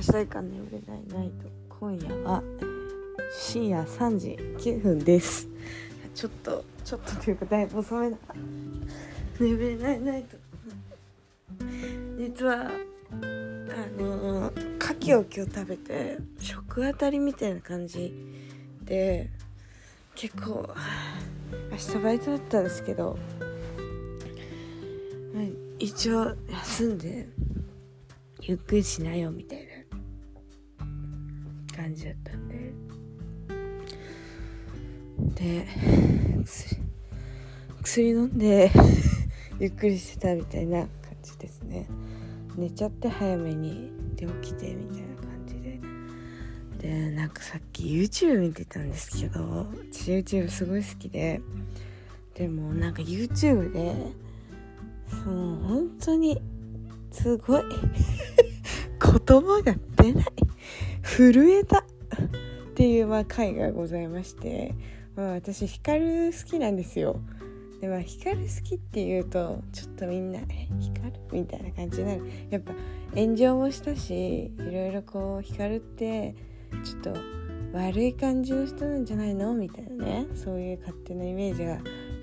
明日以下眠れないナイト今夜は深夜3時9分です。ちょっとちょっとというかだいぶ遅めだ。眠れないナイト実はあの牡蠣を今日食べて食当たりみたいな感じで結構明日バイトだったんですけど一応休んでゆっくりしなよみたいな。感じだったんで。で薬薬飲んで ゆっくりしてたみたいな感じですね。寝ちゃって早めにで起きてみたいな感じで。でなんかさっき YouTube 見てたんですけど私 YouTube すごい好きで。でもなんか YouTube でその本当にすごい。言葉が出ない。震えたっていうまあ回がございまして、まあ、私光好きなんですよ。でまあ光好きっていうとちょっとみんな「え光る?」みたいな感じになる。やっぱ炎上もしたしいろいろこう光ってちょっと悪い感じの人なんじゃないの？みたいなね。そういう勝手なイメージが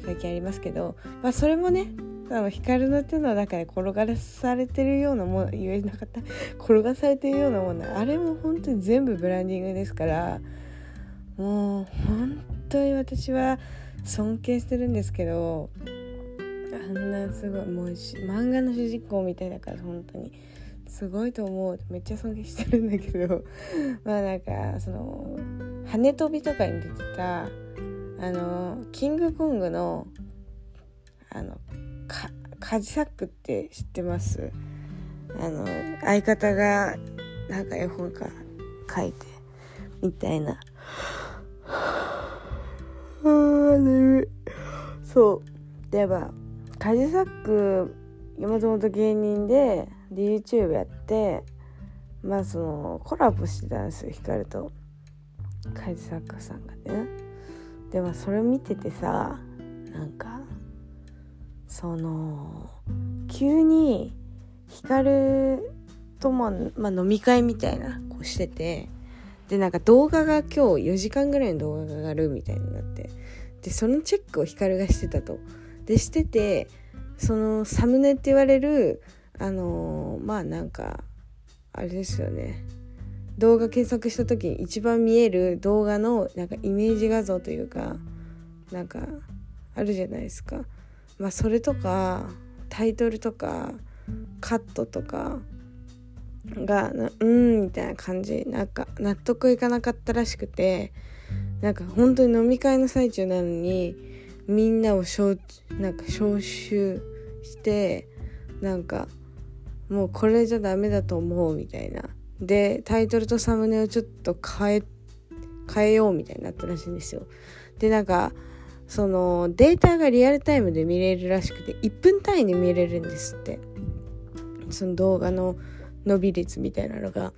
最近ありますけどまあそれもねあの光の手の中で転がされてるようなもの言えなかった。転がされてるようなものあれも本当に全部ブランディングですから。もう本当に私は尊敬してるんですけどあんなすごいもう漫画の主人公みたいだから本当にすごいと思う。めっちゃ尊敬してるんだけど。まあなんかその羽飛びとかに出てたあのキングコングのあのカジサックって知ってます？あの相方がなんか絵本か書いてみたいな。あ眠い。そう。ではカジサックもともと芸人でで YouTube やってまあそのコラボしてたんですよ光と。カジサックさんがね。でもそれを見ててさなんかその急に光とも、まあ、飲み会みたいなこうしててでなんか動画が今日4時間ぐらいの動画が上がるみたいになってでそのチェックを光がしてたと。でしててそのサムネって言われるあのー、まあなんかあれですよね動画検索した時に一番見える動画のなんかイメージ画像というかなんかあるじゃないですか。まあそれとかタイトルとかカットとかがうんみたいな感じ。なんか納得いかなかったらしくてなんか本当に飲み会の最中なのにみんなをなんか招集してなんかもうこれじゃダメだと思うみたいな。でタイトルとサムネをちょっと変え変えようみたいになったらしいんですよ。でなんかそのデータがリアルタイムで見れるらしくて1分単位で見れるんですってその動画の伸び率みたいなのが。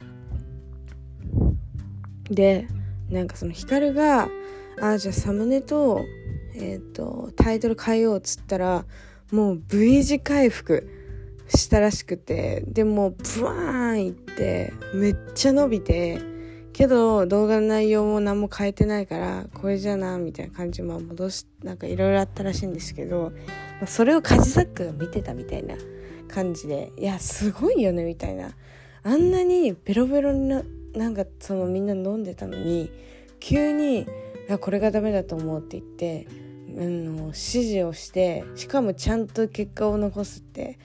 でなんかその光がああじゃあサムネと,、えーと、タイトル変えようっつったらもう V 字回復したらしくてでもブワーンいってめっちゃ伸びてけど動画の内容も何も変えてないからこれじゃなみたいな感じまあ戻しなんかいろいろあったらしいんですけど、それをカジサックが見てたみたいな感じでいやすごいよねみたいな。あんなにベロベロにななんかそのみんな飲んでたのに急に「これがダメだと思う」って言って、うん、指示をしてしかもちゃんと結果を残すって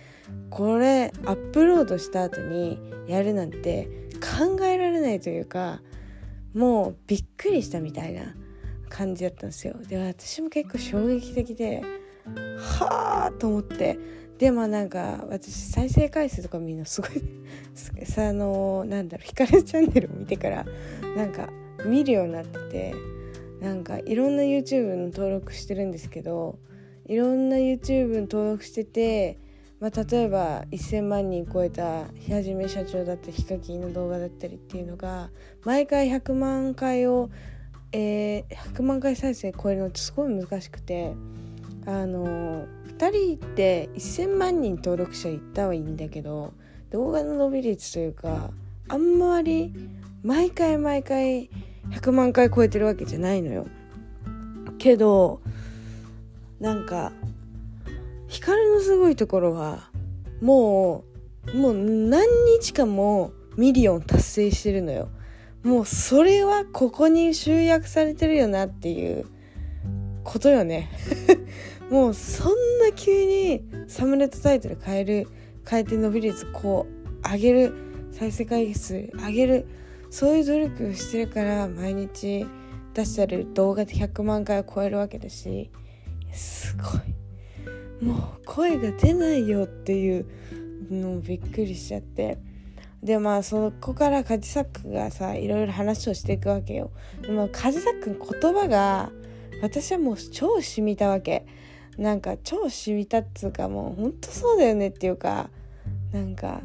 これアップロードした後にやるなんて考えられないというかもうびっくりしたみたいな感じだったんですよ。で私も結構衝撃的ではあと思って。でもなんか私再生回数とか見るのすごいさ あのなんだろう光るチャンネルを見てからなんか見るようになっててなんかいろんな YouTube の登録してるんですけどいろんな YouTube 登録しててまあ、例えば1,000万人超えた日はめ社長だったヒカキンの動画だったりっていうのが毎回100万回を、えー、100万回再生超えるのってすごい難しくてあの2人って1,000万人登録者いったはいいんだけど動画の伸び率というかあんまり毎回毎回100万回超えてるわけじゃないのよ。けどなんか光のすごいところはもうもう何日間もミリオン達成してるのよ。もうそれはここに集約されてるよなっていうことよね。もうそんな急にサムネットタイトル変える変えて伸び率こう上げる再生回数上げるそういう努力をしてるから毎日出してる動画で100万回を超えるわけだし。すごい。もう声が出ないよっていうのびっくりしちゃって。でまあそこからカジサックがさいろいろ話をしていくわけよ。でもカジサックの言葉が私はもう超染みたわけ。なんか超染みたっつうかもうほんとそうだよねっていうかなんか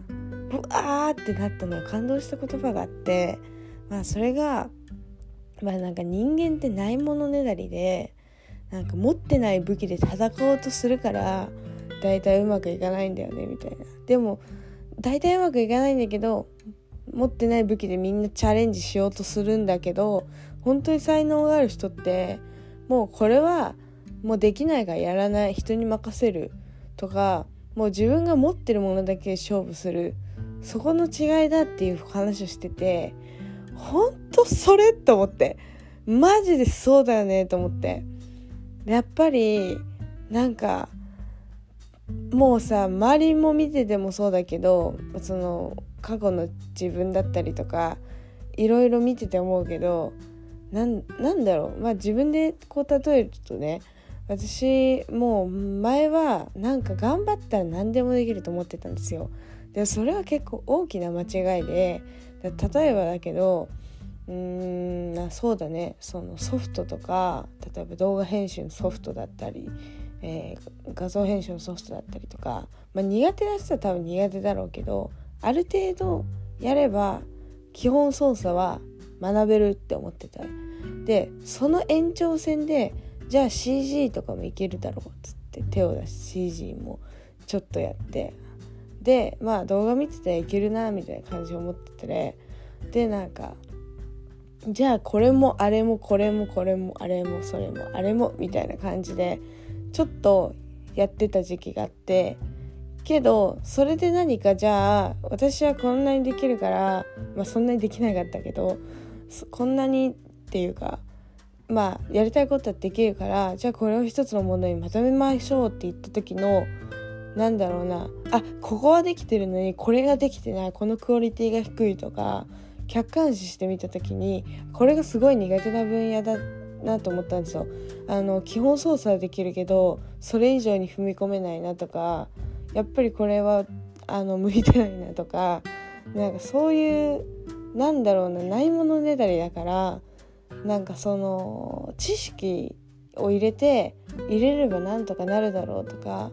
うわーってなったの感動した言葉があって。まあそれがまあなんか人間ってないものねだりでなんか持ってない武器で戦おうとするから大体うまくいかないんだよねみたいな。でも大体うまくいかないんだけど持ってない武器でみんなチャレンジしようとするんだけど本当に才能がある人ってもうこれはもうできないからやらない人に任せるとかもう自分が持ってるものだけで勝負する。そこの違いだっていう話をしててほんとそれと思って。マジでそうだよねと思って。やっぱりなんかもうさ周りも見ててもそうだけどその過去の自分だったりとかいろいろ見てて思うけどなんなんだろうまあ自分でこう例えるとね私もう前はなんか頑張ったら何でもできると思ってたんですよ。でそれは結構大きな間違いで例えばだけどうーんそうだね。そのソフトとか例えば動画編集のソフトだったり、えー、画像編集のソフトだったりとか、まあ、苦手な人は多分苦手だろうけどある程度やれば基本操作は学べるって思ってた。でその延長線でじゃあ CG とかもいけるだろうっつって手を出し CG もちょっとやって。でまあ動画見てたらいけるなみたいな感じを思っててね。でなんかじゃあこれもあれもこれもこれもあれもそれもあれもみたいな感じでちょっとやってた時期があってけどそれで何かじゃあ私はこんなにできるからまあそんなにできなかったけどこんなにっていうかまあやりたいことはできるからじゃあこれを一つのものにまとめましょうって言った時のなんだろうなあここはできてるのにこれができてないこのクオリティが低いとか客観視してみた時にこれがすごい苦手な分野だなと思ったんですよ。あの基本操作はできるけどそれ以上に踏み込めないなとかやっぱりこれはあの向いてないなとかなんかそういうなんだろうなないものねだりだからなんかその知識を入れて入れればなんとかなるだろうとか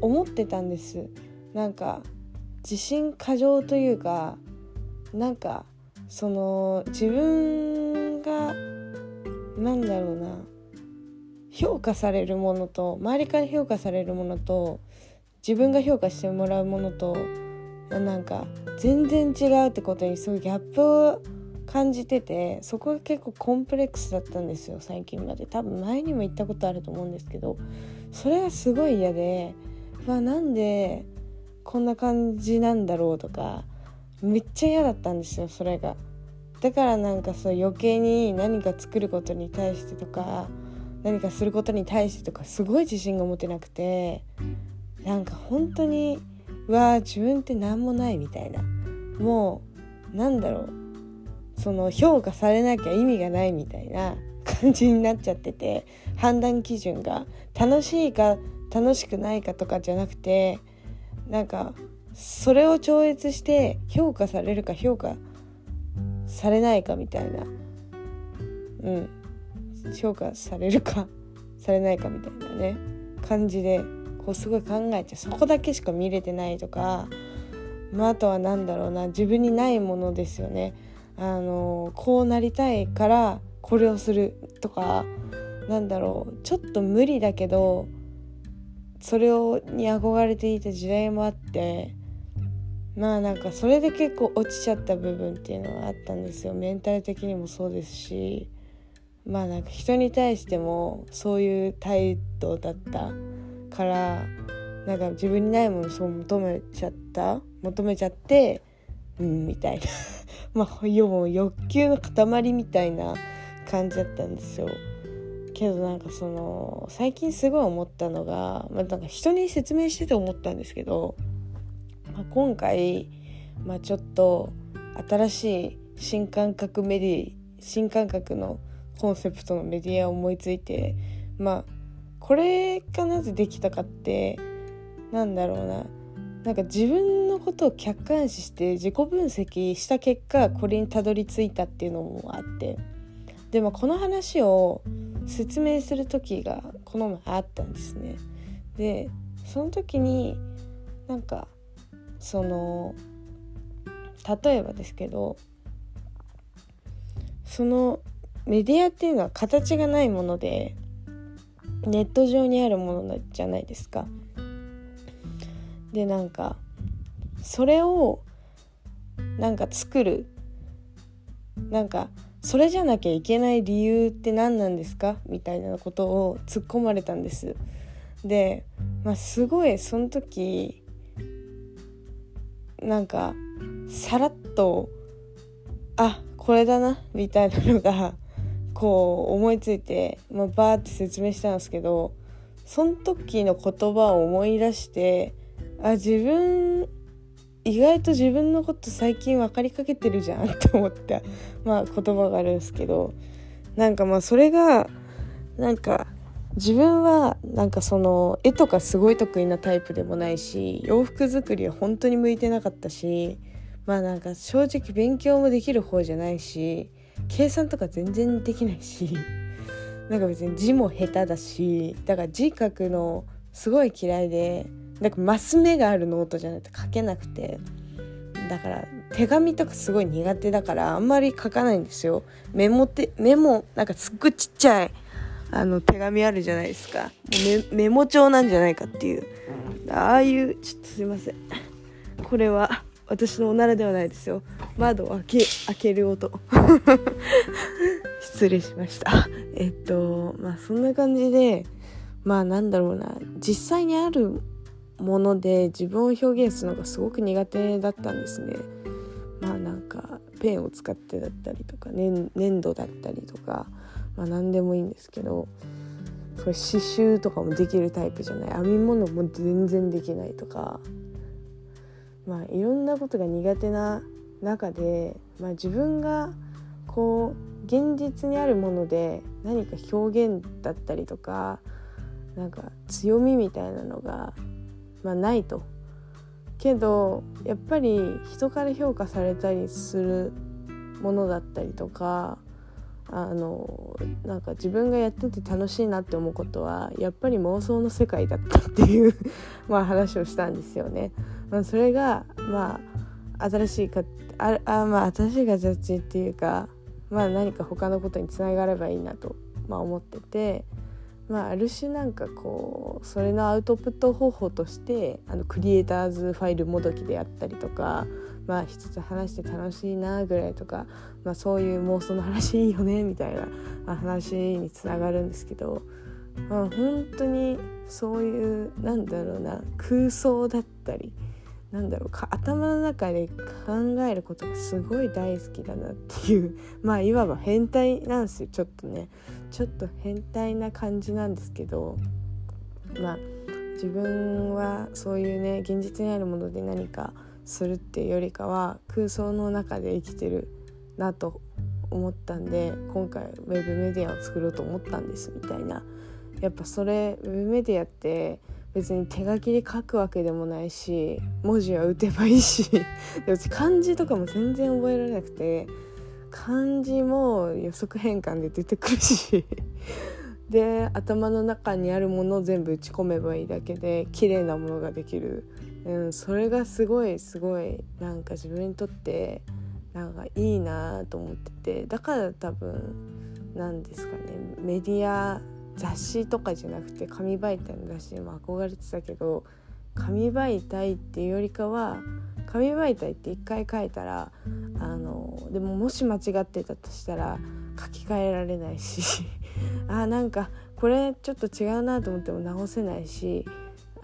思ってたんですなんか自信過剰というかなんかその自分がなんだろうな評価されるものと周りから評価されるものと自分が評価してもらうものとなんか全然違うってことにすごいギャップを感じててそこが結構コンプレックスだったんですよ最近まで。多分前にも言ったことあると思うんですけどそれがすごい嫌でうわなんでこんな感じなんだろうとかめっちゃ嫌だったんですよそれが。だからなんかそう余計に何か作ることに対してとか何かすることに対してとかすごい自信が持てなくてなんか本当にうわー自分って何もないみたいな。もうなんだろう。その評価されなきゃ意味がないみたいな 感じになっちゃってて判断基準が楽しいか楽しくないかとかじゃなくてなんかそれを超越して評価されるか評価されないかみたいな。うん。評価されるかされないかみたいなね。感じでこうすごい考えちゃう。そこだけしか見れてないとか、まあ、あとは何だろうな。自分にないものですよね。あのこうなりたいからこれをするとかなんだろう。ちょっと無理だけどそれをに憧れていた時代もあってまあなんかそれで結構落ちちゃった部分っていうのはあったんですよ。メンタル的にもそうですし。まあなんか人に対してもそういう態度だったからなんか自分にないものをそう求めちゃった。求めちゃってうんみたいな。まあ要は欲求の塊みたいな感じだったんですよ。けどなんかその最近すごい思ったのが、まあ、なんか人に説明してて思ったんですけど、まあ、今回、まあ、ちょっと新しい新感覚メディ新感覚のコンセプトのメディアを思いついてまあこれがなぜできたかってなんだろうななんか自分のことを客観視して自己分析した結果これにたどり着いたっていうのもあってでもこの話を説明する時がこの前あったんですね。でその時になんかその例えばですけどそのメディアっていうのは形がないものでネット上にあるものじゃないですか。でなんかそれをなんか作るなんかそれじゃなきゃいけない理由って何なんですか？みたいなことを突っ込まれたんですで、まあ、すごいその時なんかさらっとあこれだなみたいなのがこう思いついて、まあ、バーって説明したんですけどその時の言葉を思い出してあ自分意外と自分のこと最近分かりかけてるじゃんって思った、まあ、言葉があるんですけどなんかまあそれがなんか自分はなんかその絵とかすごい得意なタイプでもないし洋服作りは本当に向いてなかったしまあなんか正直勉強もできる方じゃないし計算とか全然できないし なんか別に字も下手だしだから字書くのすごい嫌いでなんかマス目があるノートじゃないと書けなくてだから手紙とかすごい苦手だからあんまり書かないんですよ。メモってメモなんかすっごいちっちゃいあの手紙あるじゃないですか。メモ帳なんじゃないかっていう。ああいうちょっとすいません。これは私のおならではないですよ。窓を開け開ける音。失礼しました。えっとまあそんな感じでまあなんだろうな。実際にあるもので自分を表現するのがすごく苦手だったんですね。まあなんかペンを使ってだったりとかね粘土だったりとか、まあ、何でもいいんですけどそれ刺繍とかもできるタイプじゃない編み物も全然できないとかまあいろんなことが苦手な中で、まあ、自分がこう現実にあるもので何か表現だったりとかなんか強みみたいなのがまあ、ないと。けどやっぱり人から評価されたりするものだったりとかあのなんか自分がやってて楽しいなって思うことはやっぱり妄想の世界だったっていう まあ話をしたんですよね。まあ、それがまあ新しいかああまあ新しい形っていうかまあ何か他のことにつながればいいなと、まあ、思ってて。まあ、ある種なんかこうそれのアウトプット方法としてあのクリエイターズファイルもどきであったりとか、まあ、一つ話して楽しいなぐらいとか、まあ、そういう妄想の話いいよねみたいな話につながるんですけど、まあ、本当にそういうなんだろうな空想だったり。なんだろうか頭の中で考えることがすごい大好きだなっていう まあいわば変態なんですよちょっとねちょっと変態な感じなんですけどまあ自分はそういうね現実にあるもので何かするっていうよりかは空想の中で生きてるなと思ったんで今回ウェブメディアを作ろうと思ったんですみたいな。やっぱそれウェブメディアって別に手書きで書くわけでもないし文字は打てばいいしうち漢字とかも全然覚えられなくて漢字も予測変換で出てくるしで頭の中にあるものを全部打ち込めばいいだけで綺麗なものができる、うん、それがすごいすごいなんか自分にとってなんかいいなと思っててだから多分なんですかねメディア雑誌とかじゃなくて紙媒体の雑誌にも憧れてたけど紙媒体っていうよりかは紙媒体って一回書いたらあのでももし間違ってたとしたら書き換えられないし あなんかこれちょっと違うなと思っても直せないし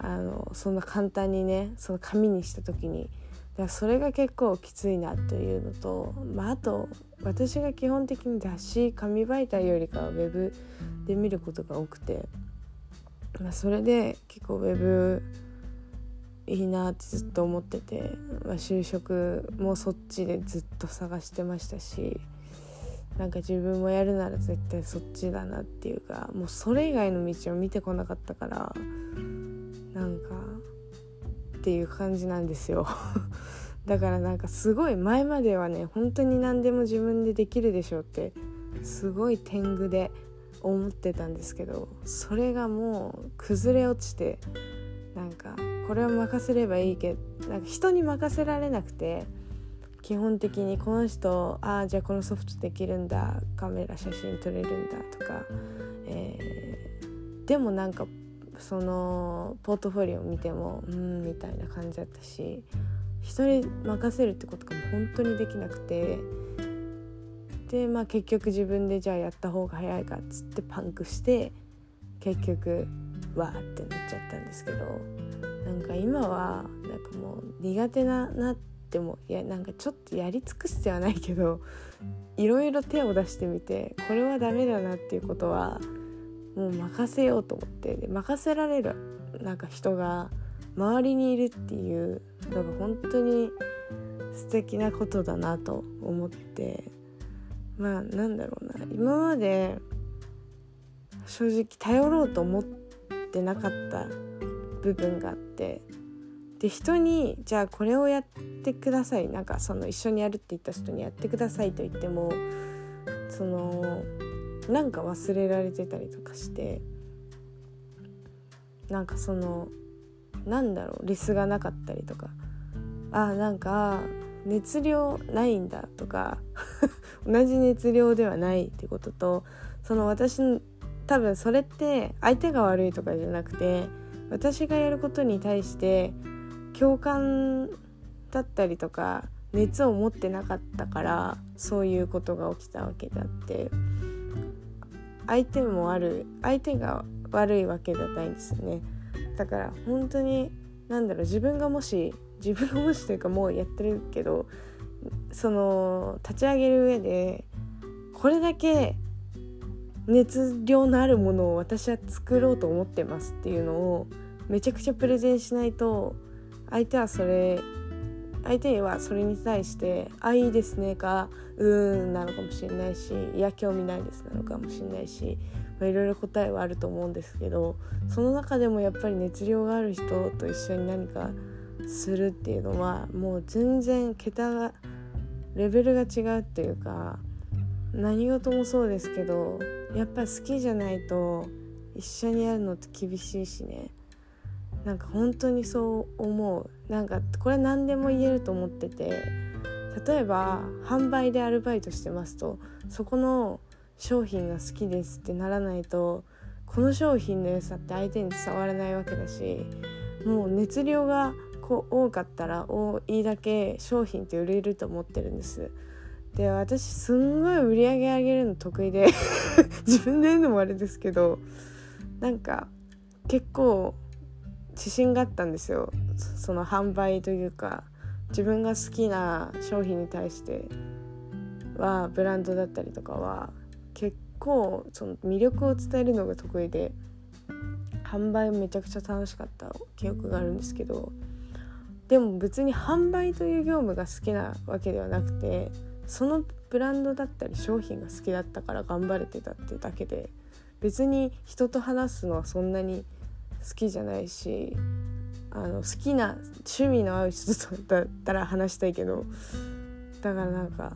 あのそんな簡単にねその紙にした時にだそれが結構きついなというのと、まあ、あと私が基本的に雑誌紙媒体よりかはウェブで見ることが多くて、まあ、それで結構ウェブいいなってずっと思ってて、まあ、就職もそっちでずっと探してましたしなんか自分もやるなら絶対そっちだなっていうかもうそれ以外の道を見てこなかったからなんかっていう感じなんですよ。だからなんかすごい前まではね本当に何でも自分でできるでしょうってすごい天狗で思ってたんですけどそれがもう崩れ落ちてなんかこれを任せればいいけどなんか人に任せられなくて基本的にこの人ああじゃあこのソフトできるんだカメラ写真撮れるんだとか、えー、でもなんかそのポートフォリオを見てもうんみたいな感じだったし人に任せるってことがも本当にできなくてでまあ結局自分でじゃあやった方が早いかっつってパンクして結局わーってなっちゃったんですけどなんか今はなんかもう苦手ななってもいやなんかちょっとやり尽くしてはないけどいろいろ手を出してみてこれはダメだなっていうことはもう任せようと思って。で任せられるなんか人が周りにいるっていうのが本当に素敵なことだなと思って。まあなんだろうな。今まで正直頼ろうと思ってなかった部分があって。で人にじゃあこれをやってください。なんかその一緒にやるって言った人にやってくださいと言ってもそのなんか忘れられてたりとかしてなんかそのなんだろうリスがなかったりとかあなんか熱量ないんだとか 同じ熱量ではないってこととその私の多分それって相手が悪いとかじゃなくて私がやることに対して共感だったりとか熱を持ってなかったからそういうことが起きたわけであって。相手も悪い相手が悪いわけじゃないんですよね。だから本当に何だろう自分がもし自分がもしというかもうやってるけどその立ち上げる上でこれだけ熱量のあるものを私は作ろうと思ってますっていうのをめちゃくちゃプレゼンしないと相手はそれ相手はそれに対して「あいいですね」か「うーん」なのかもしれないし「いや興味ないです」なのかもしれないし、まあ、いろいろ答えはあると思うんですけどその中でもやっぱり熱量がある人と一緒に何かするっていうのはもう全然桁がレベルが違うっていうか何事もそうですけどやっぱ好きじゃないと一緒にやるのって厳しいしね。なんか本当にそう思う。なんかこれ何でも言えると思ってて。例えば販売でアルバイトしてますと。そこの商品が好きですってならないとこの商品の良さって相手に伝わらないわけだし。もう熱量がこう多かったら多いだけ商品って売れると思ってるんです。で私すんごい売り上げ上げるの得意で。自分で言うのもあれですけど。なんか結構自信があったんですよ。その販売というか自分が好きな商品に対してはブランドだったりとかは結構その魅力を伝えるのが得意で販売めちゃくちゃ楽しかった記憶があるんですけどでも別に販売という業務が好きなわけではなくてそのブランドだったり商品が好きだったから頑張れてたってだけで別に人と話すのはそんなに好きじゃないしあの好きな趣味の合う人だったら話したいけどだからなんか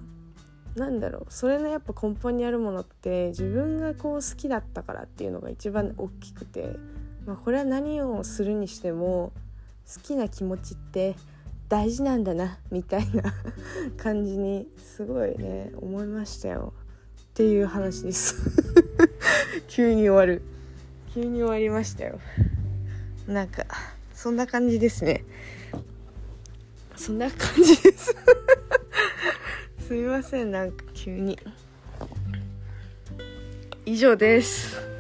なんだろうそれのやっぱ根本にあるものって自分がこう好きだったからっていうのが一番大きくて、まあ、これは何をするにしても好きな気持ちって大事なんだなみたいな 感じにすごいね思いましたよ。っていう話です。急に終わる。急に終わりましたよ。なんかそんな感じですね。そんな感じです。すみませんなんか急に。以上です